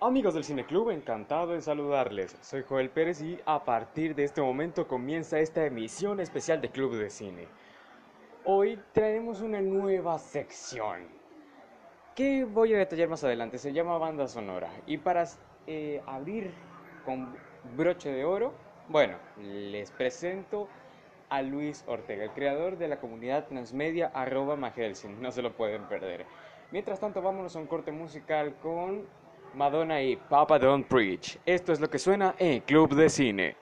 Amigos del Cine Club, encantado de saludarles. Soy Joel Pérez y a partir de este momento comienza esta emisión especial de Club de Cine. Hoy traemos una nueva sección que voy a detallar más adelante. Se llama Banda Sonora. Y para eh, abrir con broche de oro, bueno, les presento a Luis Ortega, el creador de la comunidad transmedia arroba Magelsin. No se lo pueden perder. Mientras tanto, vámonos a un corte musical con Madonna y Papa Don't Preach. Esto es lo que suena en Club de Cine.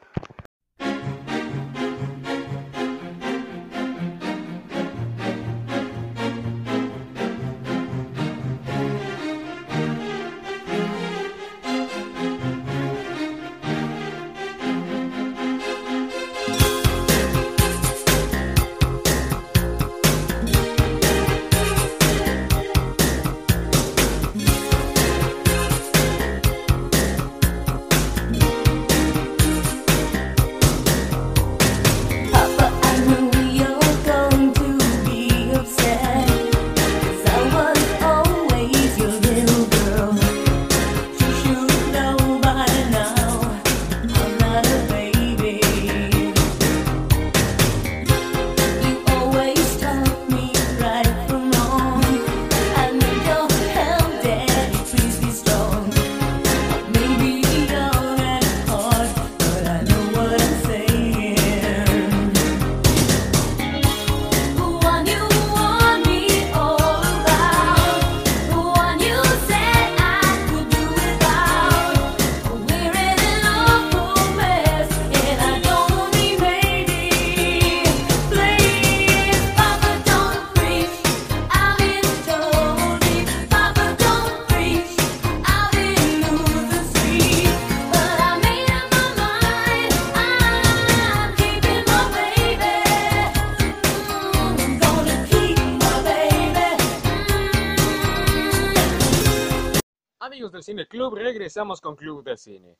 Cine Club, regresamos con Club de Cine.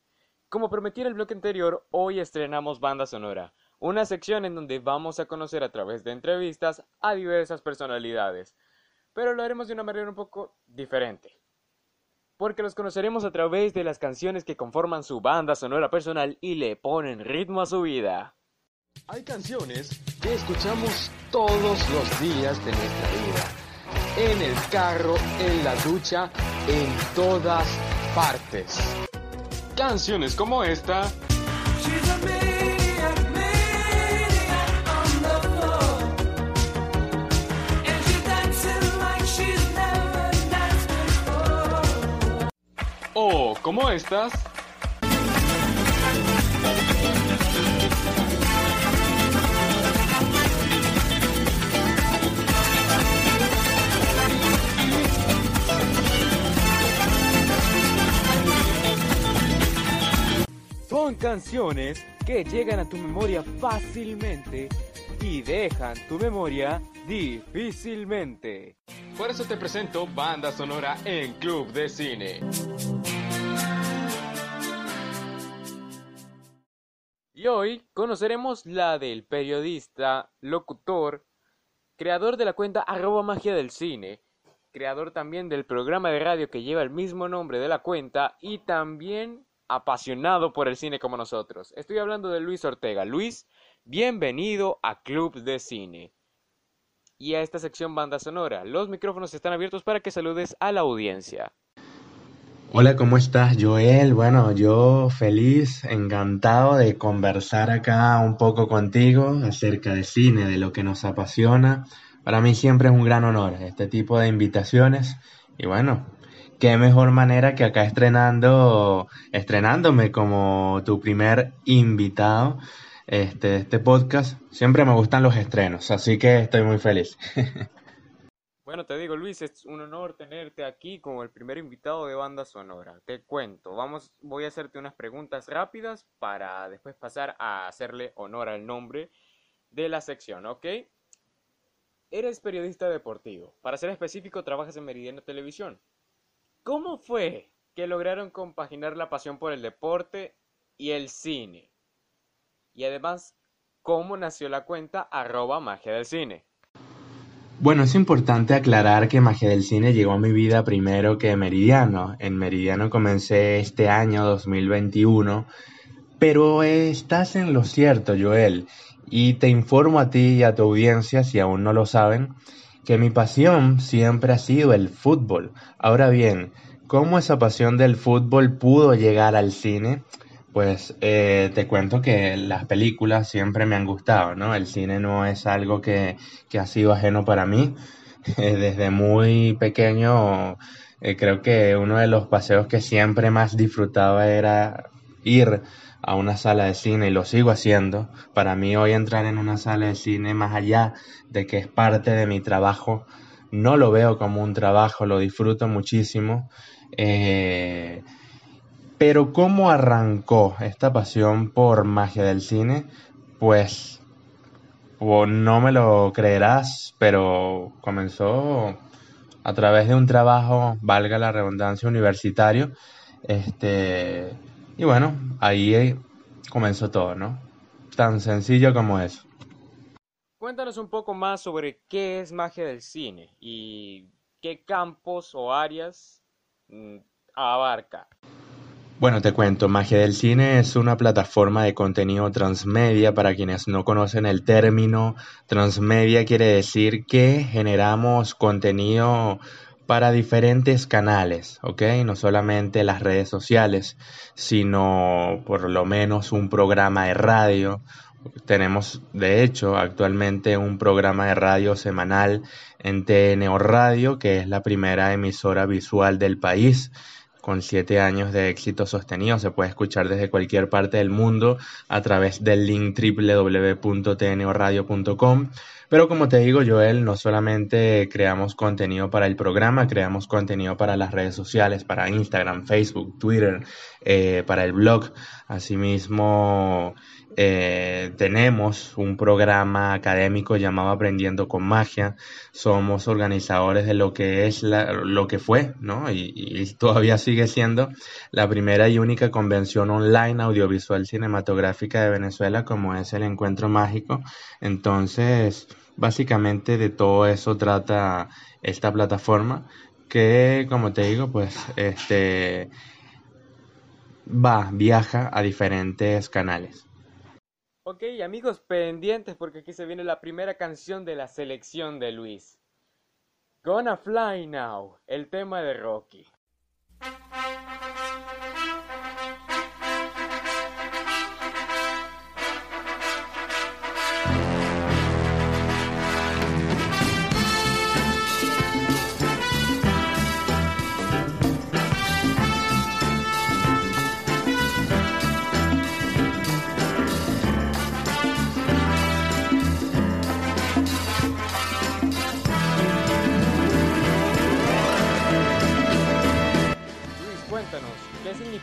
Como prometí en el bloque anterior, hoy estrenamos Banda Sonora, una sección en donde vamos a conocer a través de entrevistas a diversas personalidades, pero lo haremos de una manera un poco diferente, porque los conoceremos a través de las canciones que conforman su banda sonora personal y le ponen ritmo a su vida. Hay canciones que escuchamos todos los días de nuestra vida en el carro, en la ducha, en todas partes. Canciones como esta. O como estas. Son canciones que llegan a tu memoria fácilmente y dejan tu memoria difícilmente. Por eso te presento Banda Sonora en Club de Cine. Y hoy conoceremos la del periodista, locutor, creador de la cuenta arroba magia del cine, creador también del programa de radio que lleva el mismo nombre de la cuenta y también apasionado por el cine como nosotros. Estoy hablando de Luis Ortega. Luis, bienvenido a Club de Cine y a esta sección banda sonora. Los micrófonos están abiertos para que saludes a la audiencia. Hola, ¿cómo estás, Joel? Bueno, yo feliz, encantado de conversar acá un poco contigo acerca de cine, de lo que nos apasiona. Para mí siempre es un gran honor este tipo de invitaciones. Y bueno, qué mejor manera que acá estrenando, estrenándome como tu primer invitado este, este podcast. Siempre me gustan los estrenos, así que estoy muy feliz. Bueno, te digo, Luis, es un honor tenerte aquí como el primer invitado de Banda Sonora. Te cuento, vamos, voy a hacerte unas preguntas rápidas para después pasar a hacerle honor al nombre de la sección, ¿ok? Eres periodista deportivo. Para ser específico, trabajas en Meridiano Televisión. ¿Cómo fue que lograron compaginar la pasión por el deporte y el cine? Y además, ¿cómo nació la cuenta arroba magia del cine? Bueno, es importante aclarar que Magia del Cine llegó a mi vida primero que Meridiano. En Meridiano comencé este año 2021, pero estás en lo cierto, Joel, y te informo a ti y a tu audiencia, si aún no lo saben, que mi pasión siempre ha sido el fútbol. Ahora bien, ¿cómo esa pasión del fútbol pudo llegar al cine? Pues eh, te cuento que las películas siempre me han gustado, ¿no? El cine no es algo que, ha sido ajeno para mí. Desde muy pequeño eh, creo que uno de los paseos que siempre más disfrutaba era ir a una sala de cine y lo sigo haciendo. Para mí hoy entrar en una sala de cine, más allá de que es parte de mi trabajo, no lo veo como un trabajo, lo disfruto muchísimo. Eh, pero ¿cómo arrancó esta pasión por magia del cine? Pues, no me lo creerás, pero comenzó a través de un trabajo, valga la redundancia, universitario. Este, y bueno, ahí comenzó todo, ¿no? Tan sencillo como eso. Cuéntanos un poco más sobre qué es magia del cine y qué campos o áreas mm, abarca. Bueno, te cuento, Magia del Cine es una plataforma de contenido transmedia. Para quienes no conocen el término, transmedia quiere decir que generamos contenido para diferentes canales, ¿ok? No solamente las redes sociales, sino por lo menos un programa de radio. Tenemos, de hecho, actualmente un programa de radio semanal en TNO Radio, que es la primera emisora visual del país con siete años de éxito sostenido. Se puede escuchar desde cualquier parte del mundo a través del link www.tnoradio.com. Pero como te digo, Joel, no solamente creamos contenido para el programa, creamos contenido para las redes sociales, para Instagram, Facebook, Twitter, eh, para el blog. Asimismo, eh, tenemos un programa académico llamado Aprendiendo con Magia. Somos organizadores de lo que es lo que fue, ¿no? Y, todavía sigue siendo la primera y única convención online audiovisual cinematográfica de Venezuela, como es el Encuentro Mágico. Entonces, básicamente de todo eso trata esta plataforma que, como te digo, pues, este va, viaja a diferentes canales. Ok, amigos pendientes porque aquí se viene la primera canción de la selección de Luis. Gonna Fly Now, el tema de Rocky.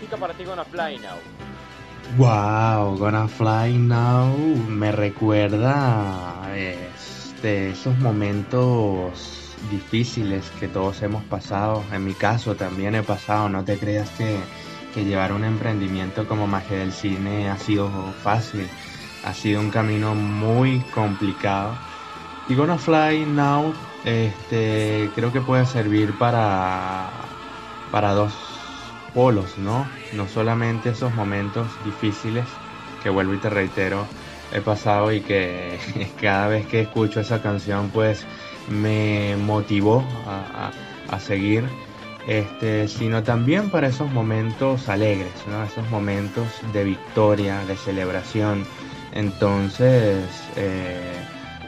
Para ti Gonna Fly Now? Wow, Gonna Fly Now me recuerda este, esos momentos difíciles que todos hemos pasado. En mi caso también he pasado. No te creas que, que llevar un emprendimiento como Magia del Cine ha sido fácil. Ha sido un camino muy complicado. Y Gonna Fly Now este, creo que puede servir para, para dos polos, ¿no? No solamente esos momentos difíciles que vuelvo y te reitero he pasado y que cada vez que escucho esa canción pues me motivó a, seguir, este, sino también para esos momentos alegres, ¿no? esos momentos de victoria, de celebración. Entonces, eh,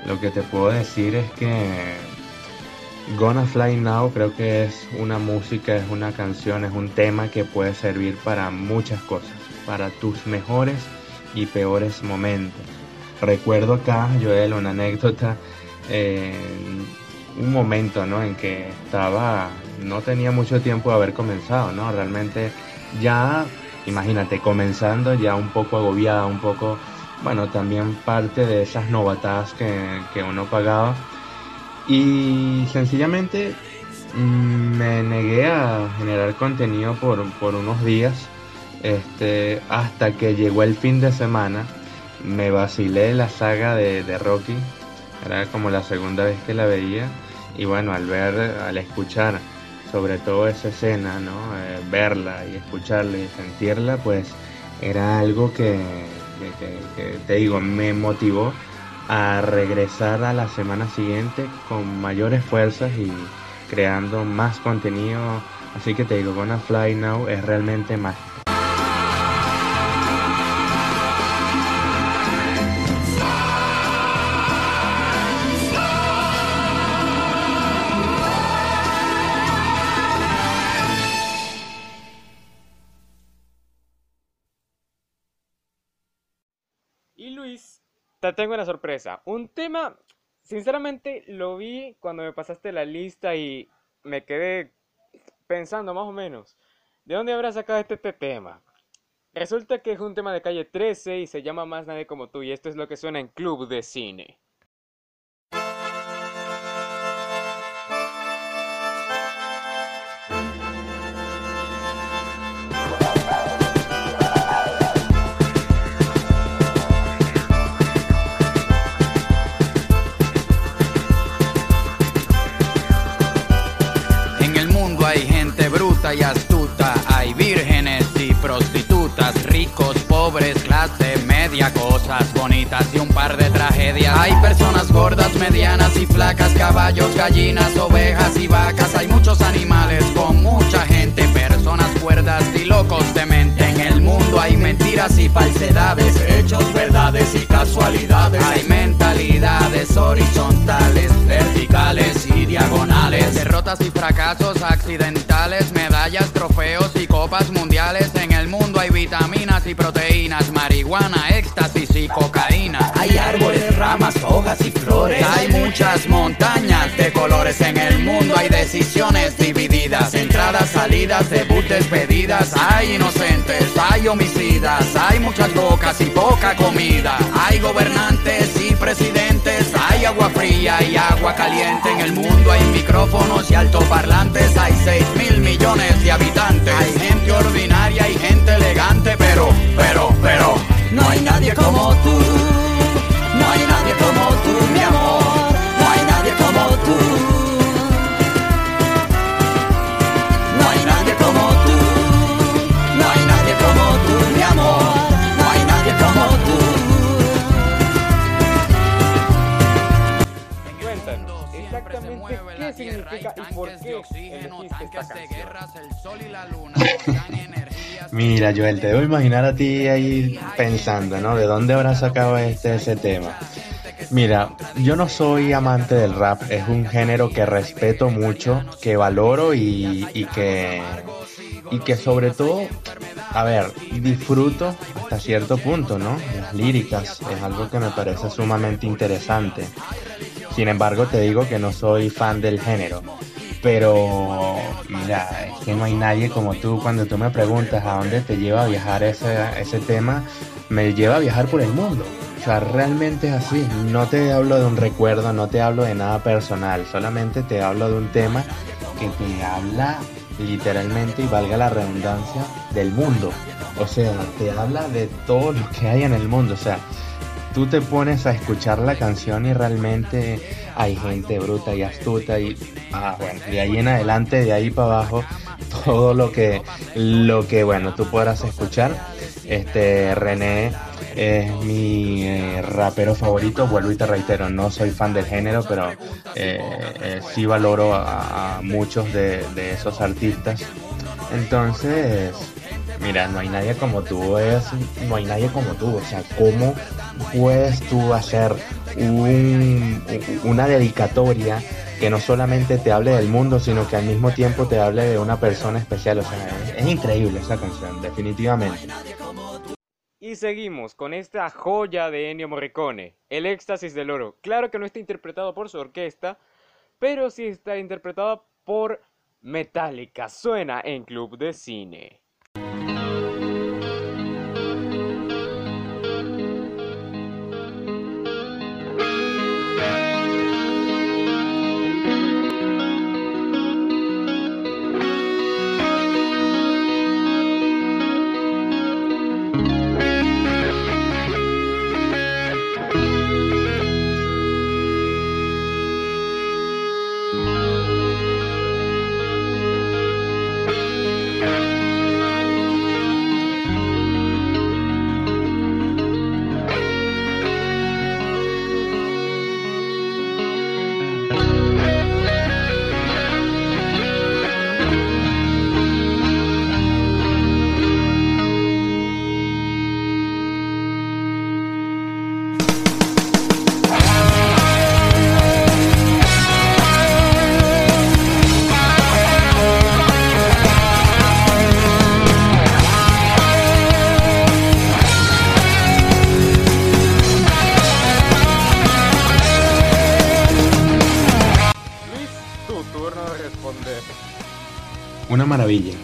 lo que te puedo decir es que Gonna Fly Now creo que es una música, es una canción, es un tema que puede servir para muchas cosas, para tus mejores y peores momentos. Recuerdo acá, Joel, una anécdota, un momento ¿no? en que estaba, no tenía mucho tiempo de haber comenzado, ¿no? Realmente ya, imagínate, comenzando ya un poco agobiada, un poco, bueno, también parte de esas novatadas que, que uno pagaba y sencillamente mm, me negué a generar contenido por, unos días. Este, hasta que llegó el fin de semana, me vacilé la saga de, Rocky. era como la segunda vez que la veía y bueno, al ver, al escuchar sobre todo esa escena, ¿no? Eh, verla y escucharla y sentirla, pues era algo que, que, te digo, me motivó a regresar a la semana siguiente con mayores fuerzas y creando más contenido. Así que te digo, Gonna Fly Now es realmente más te tengo una sorpresa. Un tema, sinceramente, lo vi cuando me pasaste la lista y me quedé pensando más o menos, ¿de dónde habrá sacado este, este tema? Resulta que es un tema de calle 13 y se llama Más Nadie como tú y esto es lo que suena en Club de Cine. Astuta. Hay vírgenes y prostitutas, ricos, pobres, clase media, cosas bonitas y un par de tragedias. Hay personas gordas, medianas y flacas, caballos, gallinas, ovejas y vacas. Hay muchos animales con mucha gente, personas cuerdas y locos de mente. Mundo hay mentiras y falsedades, hechos, verdades y casualidades. Hay mentalidades horizontales, verticales y diagonales, derrotas y fracasos accidentales, medallas, trofeos y copas mundiales. En el mundo hay vitaminas y proteínas, marihuana, éxtasis y cocaína. Ramas, hojas y flores. Hay muchas montañas de colores en el mundo. Hay decisiones divididas, entradas, salidas, debut, despedidas. Hay inocentes, hay homicidas. Hay muchas bocas y poca comida. Hay gobernantes y presidentes. Hay agua fría y agua caliente. En el mundo hay micrófonos y altoparlantes. Hay 6 mil millones de habitantes. Hay gente ordinaria y gente elegante. Pero, pero, pero, no hay nadie como tú. No hay nadie como tú, y por qué esta. Mira, Joel, te debo imaginar a ti ahí pensando, ¿no? ¿De dónde habrá sacado este ese tema? Mira, yo no soy amante del rap, es un género que respeto mucho, que valoro y, y que y que sobre todo, a ver, disfruto hasta cierto punto, ¿no? Las líricas es algo que me parece sumamente interesante. Sin embargo, te digo que no soy fan del género. Pero mira, es que no hay nadie como tú. Cuando tú me preguntas a dónde te lleva a viajar ese, ese tema, me lleva a viajar por el mundo. O sea, realmente es así. No te hablo de un recuerdo, no te hablo de nada personal. Solamente te hablo de un tema que te habla literalmente, y valga la redundancia, del mundo. O sea, te habla de todo lo que hay en el mundo. O sea, tú te pones a escuchar la canción y realmente hay gente bruta y astuta y ah, bueno, de ahí en adelante, de ahí para abajo, todo lo que lo que bueno, tú podrás escuchar. Este René es mi eh, rapero favorito, vuelvo y te reitero, no soy fan del género, pero eh, eh, sí valoro a, muchos de, de esos artistas. Entonces, mira, no hay nadie como tú, es, no hay nadie como tú, o sea, ¿cómo puedes tú hacer un, una dedicatoria que no solamente te hable del mundo, sino que al mismo tiempo te hable de una persona especial? O sea, es, es increíble esa canción, definitivamente. Y seguimos con esta joya de Ennio Morricone, El éxtasis del oro. Claro que no está interpretado por su orquesta, pero sí está interpretado por Metallica. Suena en Club de Cine.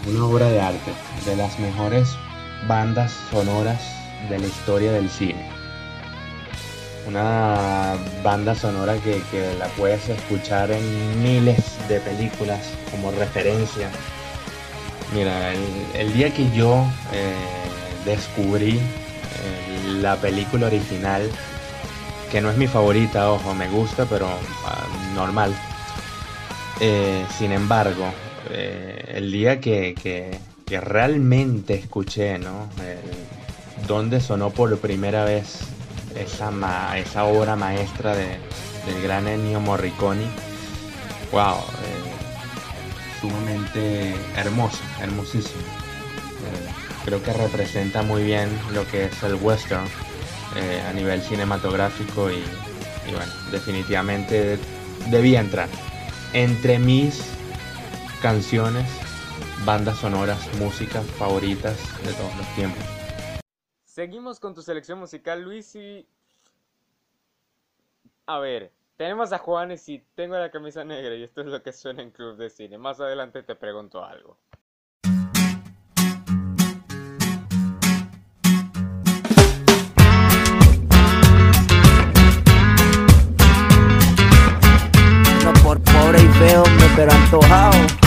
Una obra de arte, de las mejores bandas sonoras de la historia del cine. Una banda sonora que, la puedes escuchar en miles de películas como referencia. Mira, el, día que yo eh, descubrí eh, la película original, que no es mi favorita, ojo, me gusta, pero ah, normal. Eh, sin embargo, eh, el día que, realmente escuché, ¿no? donde sonó por primera vez esa, esa obra maestra de, del gran Ennio Morricone, wow, eh, sumamente hermoso, hermosísimo. Eh, creo que representa muy bien lo que es el western a nivel cinematográfico y, y bueno, definitivamente debía entrar entre mis canciones, bandas sonoras, músicas favoritas de todos los tiempos. Seguimos con tu selección musical, Luis, y... A ver, tenemos a Juanes y tengo la camisa negra y esto es lo que suena en Club de Cine. Más adelante te pregunto algo. pero antojado.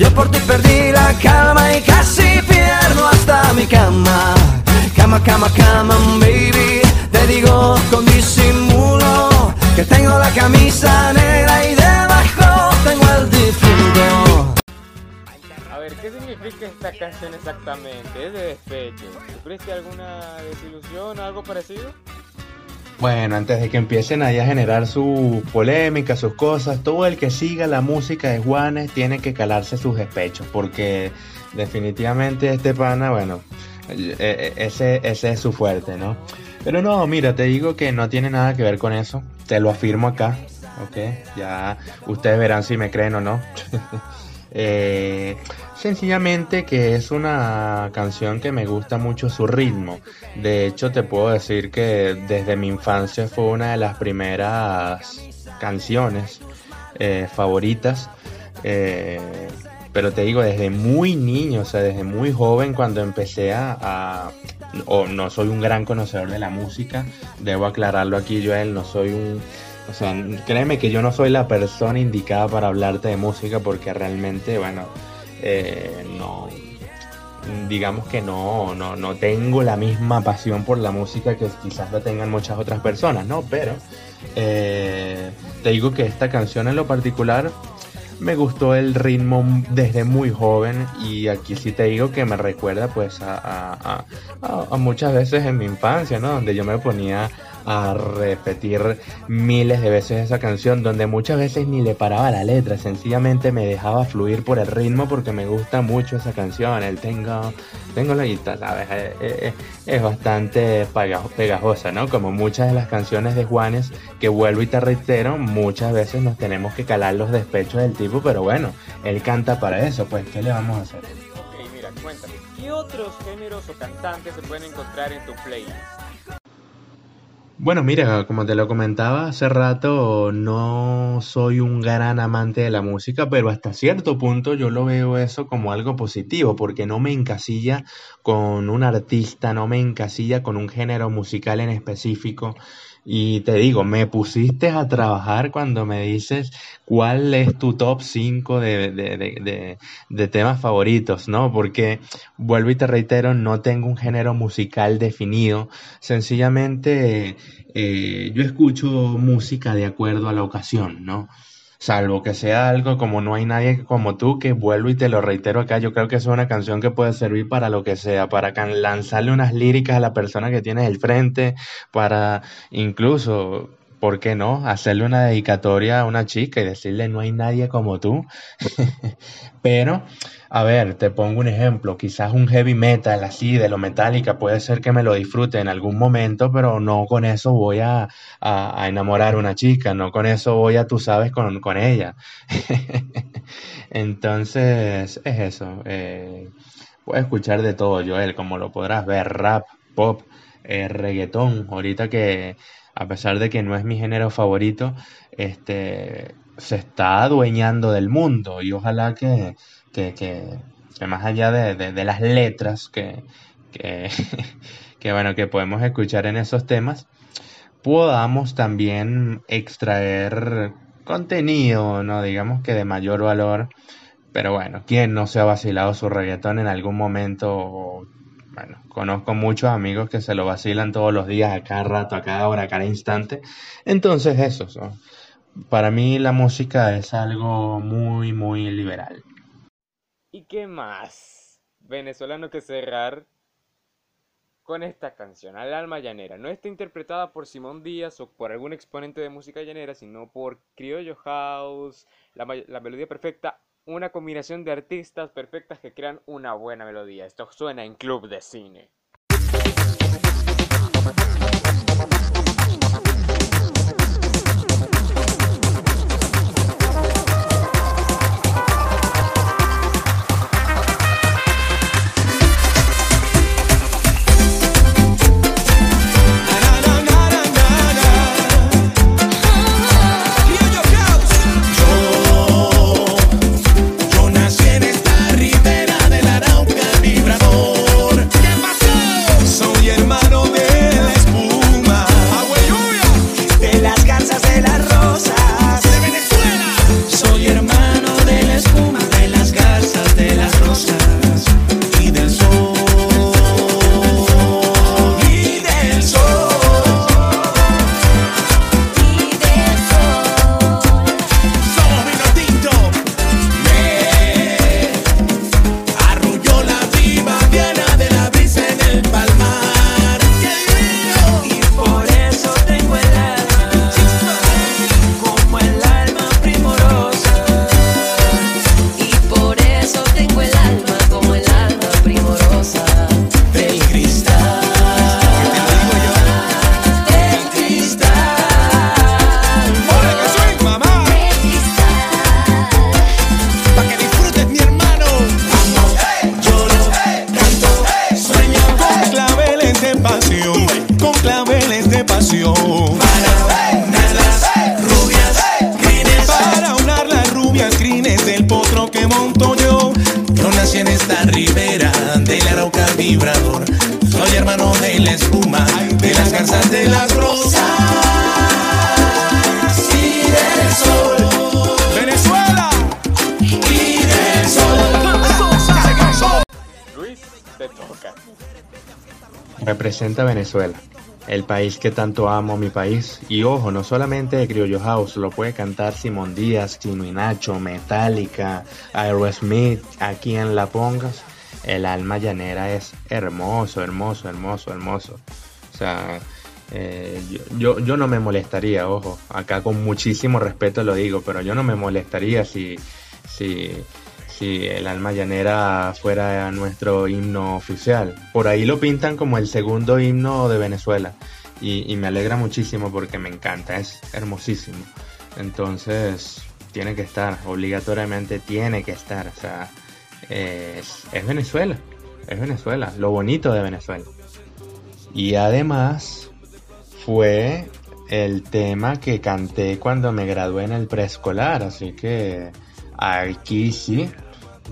Yo por ti perdí la calma y casi pierdo hasta mi cama. Cama, cama, cama, baby. Te digo con disimulo que tengo la camisa negra y debajo tengo el difunto. A ver, ¿qué significa esta canción exactamente? Es de despecho. ¿Sufriste alguna desilusión o algo parecido? Bueno, antes de que empiecen ahí a generar su polémica, sus cosas, todo el que siga la música de Juanes tiene que calarse sus despechos, porque definitivamente este pana, bueno, e- e- ese, ese es su fuerte, ¿no? Pero no, mira, te digo que no tiene nada que ver con eso, te lo afirmo acá, ¿ok? Ya ustedes verán si me creen o no. Eh, sencillamente que es una canción que me gusta mucho su ritmo. De hecho, te puedo decir que desde mi infancia fue una de las primeras canciones eh, favoritas. Eh, pero te digo, desde muy niño, o sea, desde muy joven, cuando empecé a, o no soy un gran conocedor de la música, debo aclararlo aquí, Joel, no soy un o sea, créeme que yo no soy la persona indicada para hablarte de música porque realmente, bueno, eh, no, digamos que no, no, no tengo la misma pasión por la música que quizás la tengan muchas otras personas, ¿no? Pero eh, te digo que esta canción en lo particular me gustó el ritmo desde muy joven y aquí sí te digo que me recuerda pues a, a, a, a muchas veces en mi infancia, ¿no? Donde yo me ponía a repetir miles de veces esa canción, donde muchas veces ni le paraba la letra, sencillamente me dejaba fluir por el ritmo porque me gusta mucho esa canción, el tengo, tengo la guitarra, ¿sabes? Eh, eh, eh, es, bastante pegajosa, ¿no? Como muchas de las canciones de Juanes, que vuelvo y te reitero, muchas veces nos tenemos que calar los despechos del tipo, pero bueno, él canta para eso, pues, ¿qué le vamos a hacer? Ok, mira, cuéntame, ¿qué otros géneros o cantantes se pueden encontrar en tu playlist? Bueno, mira, como te lo comentaba hace rato, no soy un gran amante de la música, pero hasta cierto punto yo lo veo eso como algo positivo, porque no me encasilla con un artista, no me encasilla con un género musical en específico. Y te digo, me pusiste a trabajar cuando me dices cuál es tu top 5 de, de, de, de, temas favoritos, ¿no? Porque, vuelvo y te reitero, no tengo un género musical definido. Sencillamente, eh, yo escucho música de acuerdo a la ocasión, ¿no? Salvo que sea algo como No hay nadie como tú, que vuelvo y te lo reitero acá, yo creo que es una canción que puede servir para lo que sea, para lanzarle unas líricas a la persona que tienes el frente, para incluso, ¿por qué no? Hacerle una dedicatoria a una chica y decirle no hay nadie como tú. Pero a ver, te pongo un ejemplo, quizás un heavy metal así de lo metálica puede ser que me lo disfrute en algún momento, pero no con eso voy a, a, enamorar a una chica, no con eso voy a, tú sabes, con, con ella. Entonces, es eso. Eh, escuchar de todo, Joel, como lo podrás ver, rap, pop, eh, reggaetón, ahorita que a pesar de que no es mi género favorito, este, se está adueñando del mundo y ojalá que que, que, más allá de, las letras que, que, bueno, que podemos escuchar en esos temas, podamos también extraer contenido, no digamos que de mayor valor, pero bueno, ¿quién no se ha vacilado su reggaetón en algún momento? Bueno, conozco muchos amigos que se lo vacilan todos los días, a cada rato, a cada hora, a cada instante. Entonces eso, para mí la música es algo muy, muy liberal. ¿Y qué más? Venezolano que cerrar con esta canción, Al alma llanera. No está interpretada por Simón Díaz o por algún exponente de música llanera, sino por Criollo House, la, la melodía perfecta, una combinación de artistas perfectas que crean una buena melodía. Esto suena en Club de Cine. Venezuela, el país que tanto amo, mi país. Y ojo, no solamente de Criollo House, lo puede cantar Simón Díaz, Chino y Nacho, Metallica, Aerosmith, a quien la pongas. El alma llanera es hermoso, hermoso, hermoso, hermoso. O sea, eh, yo, yo, no me molestaría, ojo, acá con muchísimo respeto lo digo, pero yo no me molestaría si, si si el alma llanera fuera nuestro himno oficial. Por ahí lo pintan como el segundo himno de Venezuela y, me alegra muchísimo porque me encanta, es hermosísimo. Entonces tiene que estar, obligatoriamente tiene que estar. O sea, es, es Venezuela, es Venezuela, lo bonito de Venezuela. Y además fue el tema que canté cuando me gradué en el preescolar, así que aquí sí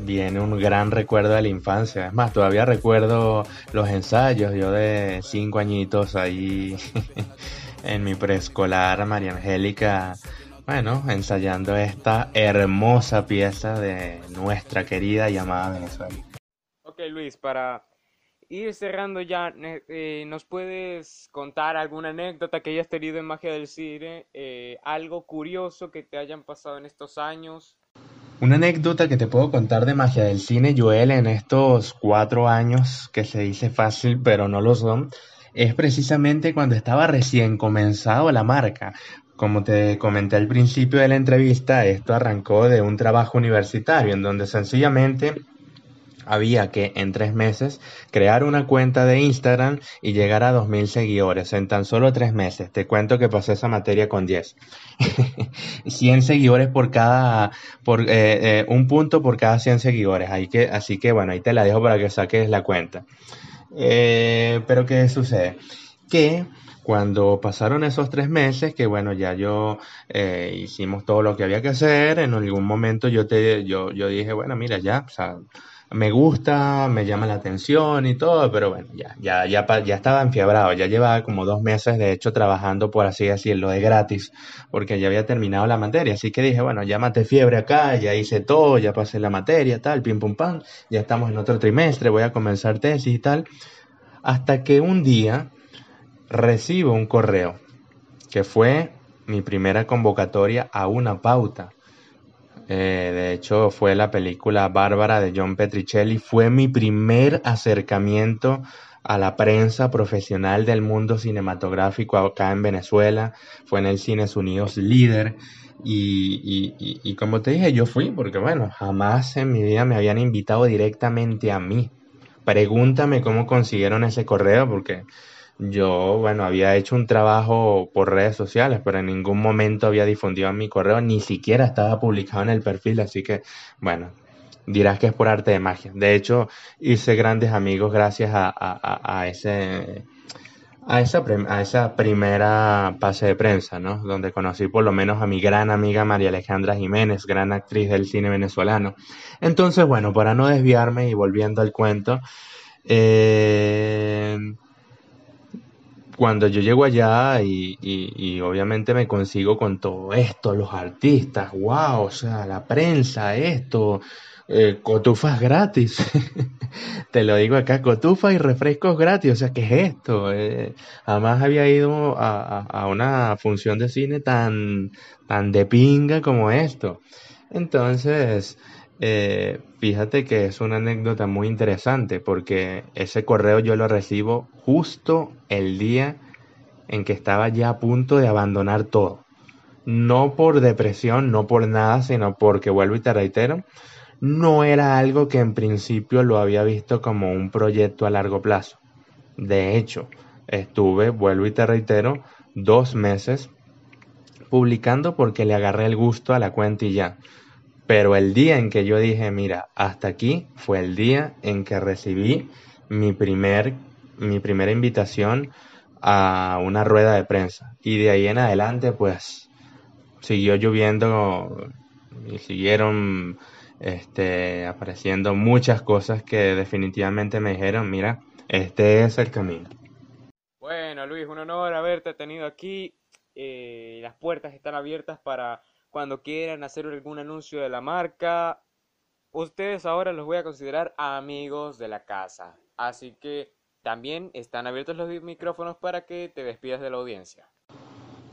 viene un gran recuerdo de la infancia. Es más, todavía recuerdo los ensayos, yo de cinco añitos ahí en mi preescolar, María Angélica, bueno, ensayando esta hermosa pieza de nuestra querida llamada Venezuela. Ok, Luis, para ir cerrando ya, eh, ¿nos puedes contar alguna anécdota que hayas tenido en Magia del Cine? Eh, algo curioso que te hayan pasado en estos años. Una anécdota que te puedo contar de Magia del Cine, Joel, en estos cuatro años, que se dice fácil, pero no lo son, es precisamente cuando estaba recién comenzado la marca. Como te comenté al principio de la entrevista, esto arrancó de un trabajo universitario en donde sencillamente había que en tres meses crear una cuenta de Instagram y llegar a 2.000 seguidores en tan solo tres meses. Te cuento que pasé esa materia con 10. 100 seguidores por cada, por eh, eh, un punto por cada 100 seguidores. Que, así que bueno, ahí te la dejo para que saques la cuenta. Eh, pero ¿qué sucede? Que cuando pasaron esos tres meses, que bueno, ya yo hicimos todo lo que había que hacer, en algún momento yo te, yo, yo dije, bueno, mira, ya, o sea, me gusta, me llama la atención y todo, pero bueno, ya, ya, ya, ya estaba enfiebrado, ya llevaba como dos meses de hecho trabajando, por así decirlo, de gratis, porque ya había terminado la materia, así que dije, bueno, ya maté fiebre acá, ya hice todo, ya pasé la materia, tal, pim pum pam, ya estamos en otro trimestre, voy a comenzar tesis y tal, hasta que un día recibo un correo, que fue mi primera convocatoria a una pauta eh, de hecho, fue la película Bárbara de John Petricelli. Fue mi primer acercamiento a la prensa profesional del mundo cinematográfico acá en Venezuela. Fue en el Cines Unidos líder. Y, y, y, como te dije, yo fui porque, bueno, jamás en mi vida me habían invitado directamente a mí. Pregúntame cómo consiguieron ese correo porque yo, bueno, había hecho un trabajo por redes sociales, pero en ningún momento había difundido en mi correo, ni siquiera estaba publicado en el perfil, así que, bueno, dirás que es por arte de magia. De hecho, hice grandes amigos gracias a, a, a ese a esa, a esa primera pase de prensa, ¿no? Donde conocí por lo menos a mi gran amiga María Alejandra Jiménez, gran actriz del cine venezolano. Entonces, bueno, para no desviarme y volviendo al cuento, eh, cuando yo llego allá y, obviamente me consigo con todo esto, los artistas, wow, o sea, la prensa, esto, eh, cotufas gratis, te lo digo acá, cotufas y refrescos gratis, o sea, ¿qué es esto? Eh, jamás había ido a, a, una función de cine tan, tan de pinga como esto. Entonces, eh, fíjate que es una anécdota muy interesante porque ese correo yo lo recibo justo el día en que estaba ya a punto de abandonar todo. No por depresión, no por nada, sino porque, vuelvo y te reitero, no era algo que en principio lo había visto como un proyecto a largo plazo. De hecho, estuve, vuelvo y te reitero, dos meses publicando porque le agarré el gusto a la cuenta y ya. Pero el día en que yo dije, mira, hasta aquí, fue el día en que recibí mi, primer, mi primera invitación a una rueda de prensa. Y de ahí en adelante, pues, siguió lloviendo y siguieron este, apareciendo muchas cosas que definitivamente me dijeron, mira, este es el camino. Bueno, Luis, un honor haberte tenido aquí. Eh, las puertas están abiertas para cuando quieran hacer algún anuncio de la marca. Ustedes ahora los voy a considerar amigos de la casa. Así que también están abiertos los micrófonos para que te despidas de la audiencia.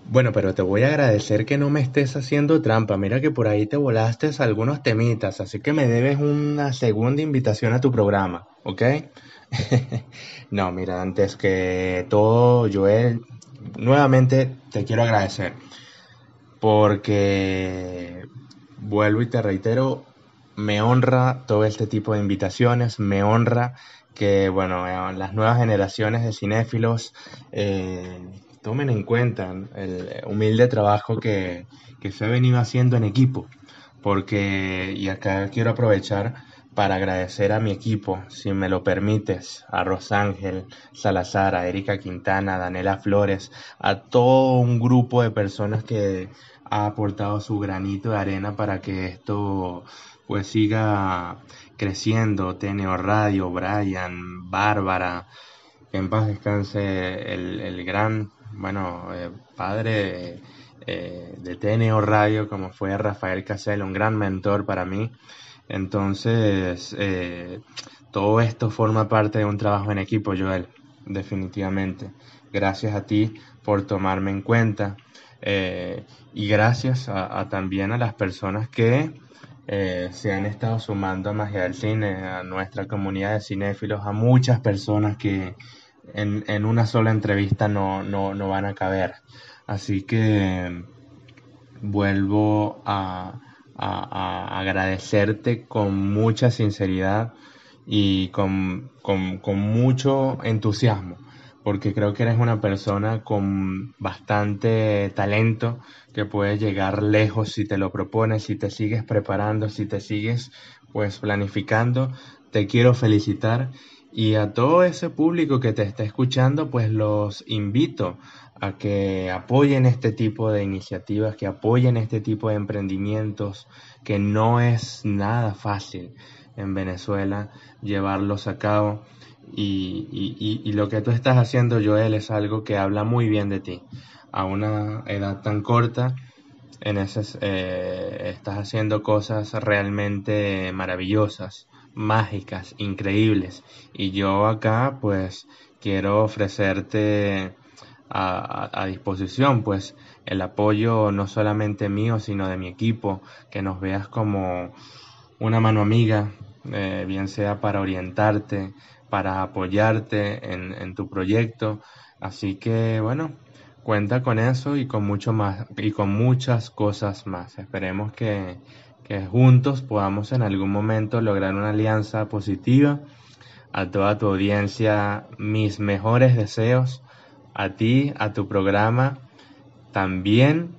Bueno, pero te voy a agradecer que no me estés haciendo trampa. Mira que por ahí te volaste algunos temitas, así que me debes una segunda invitación a tu programa, ¿ok? no, mira, antes que todo, Joel, nuevamente te quiero agradecer porque vuelvo y te reitero, me honra todo este tipo de invitaciones, me honra que, bueno, eh, las nuevas generaciones de cinéfilos eh, tomen en cuenta el humilde trabajo que, que se ha venido haciendo en equipo, porque, y acá quiero aprovechar para agradecer a mi equipo, si me lo permites, a Rosángel Salazar, a Erika Quintana, a Daniela Flores, a todo un grupo de personas que ha aportado su granito de arena para que esto pues siga creciendo. Teneo Radio, Brian, Bárbara, en paz descanse el, gran, bueno, eh, padre eh, de Teneo Radio, como fue Rafael Casel, un gran mentor para mí. Entonces, eh, todo esto forma parte de un trabajo en equipo, Joel, definitivamente. Gracias a ti por tomarme en cuenta y gracias a, también a las personas que eh, se han estado sumando a Magia del Cine, a nuestra comunidad de cinéfilos, a muchas personas que en, una sola entrevista no, no, van a caber. Así que vuelvo a, agradecerte con mucha sinceridad y con, con mucho entusiasmo porque creo que eres una persona con bastante talento que puede llegar lejos si te lo propones, si te sigues preparando, si te sigues pues planificando. Te quiero felicitar y a todo ese público que te está escuchando pues los invito a que apoyen este tipo de iniciativas, que apoyen este tipo de emprendimientos, que no es nada fácil en Venezuela llevarlos a cabo y, lo que tú estás haciendo, Joel, es algo que habla muy bien de ti. A una edad tan corta, en ese, eh, estás haciendo cosas realmente maravillosas, mágicas, increíbles. Y yo acá, pues, quiero ofrecerte a, a, disposición, pues, el apoyo no solamente mío, sino de mi equipo, que nos veas como una mano amiga, eh, bien sea para orientarte, para apoyarte en, tu proyecto. Así que bueno, cuenta con eso y con mucho más y con muchas cosas más. Esperemos que, que juntos podamos en algún momento lograr una alianza positiva. A toda tu audiencia, mis mejores deseos. A ti, a tu programa también.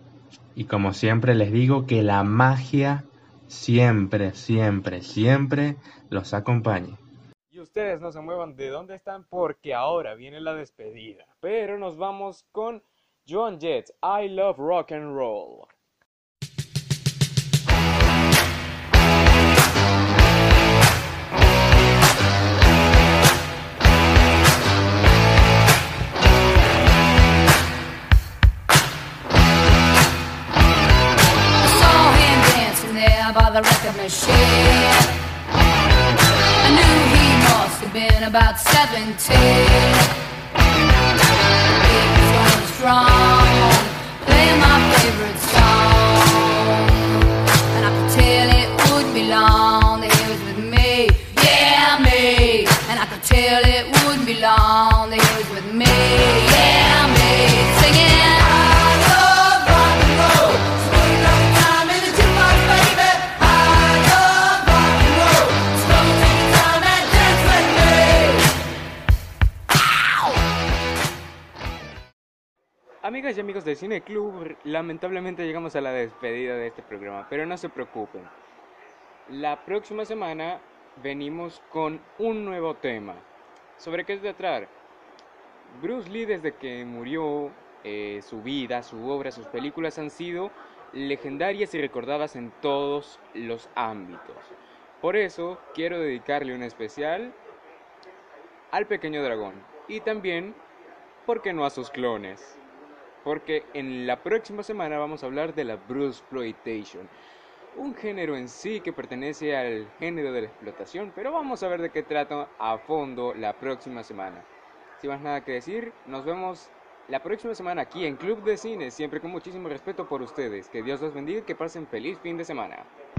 Y como siempre les digo, que la magia siempre, siempre, siempre los acompañe ustedes no se muevan de donde están porque ahora viene la despedida. Pero nos vamos con Joan Jett, I Love Rock and Roll. by the record machine. Been about 17. He was going strong, playing my favorite song. And I could tell it wouldn't be long that he was with me, yeah, me. And I could tell it wouldn't be long that he was with me, amigos de Cine Club, lamentablemente llegamos a la despedida de este programa, pero no se preocupen. La próxima semana venimos con un nuevo tema. ¿Sobre qué es tratar? Bruce Lee desde que murió, eh, su vida, su obra, sus películas han sido legendarias y recordadas en todos los ámbitos. Por eso quiero dedicarle un especial al pequeño dragón y también, ¿por qué no a sus clones? Porque en la próxima semana vamos a hablar de la Bruce Exploitation, un género en sí que pertenece al género de la explotación, pero vamos a ver de qué trata a fondo la próxima semana. Sin más nada que decir, nos vemos la próxima semana aquí en Club de Cine, siempre con muchísimo respeto por ustedes. Que Dios los bendiga y que pasen feliz fin de semana.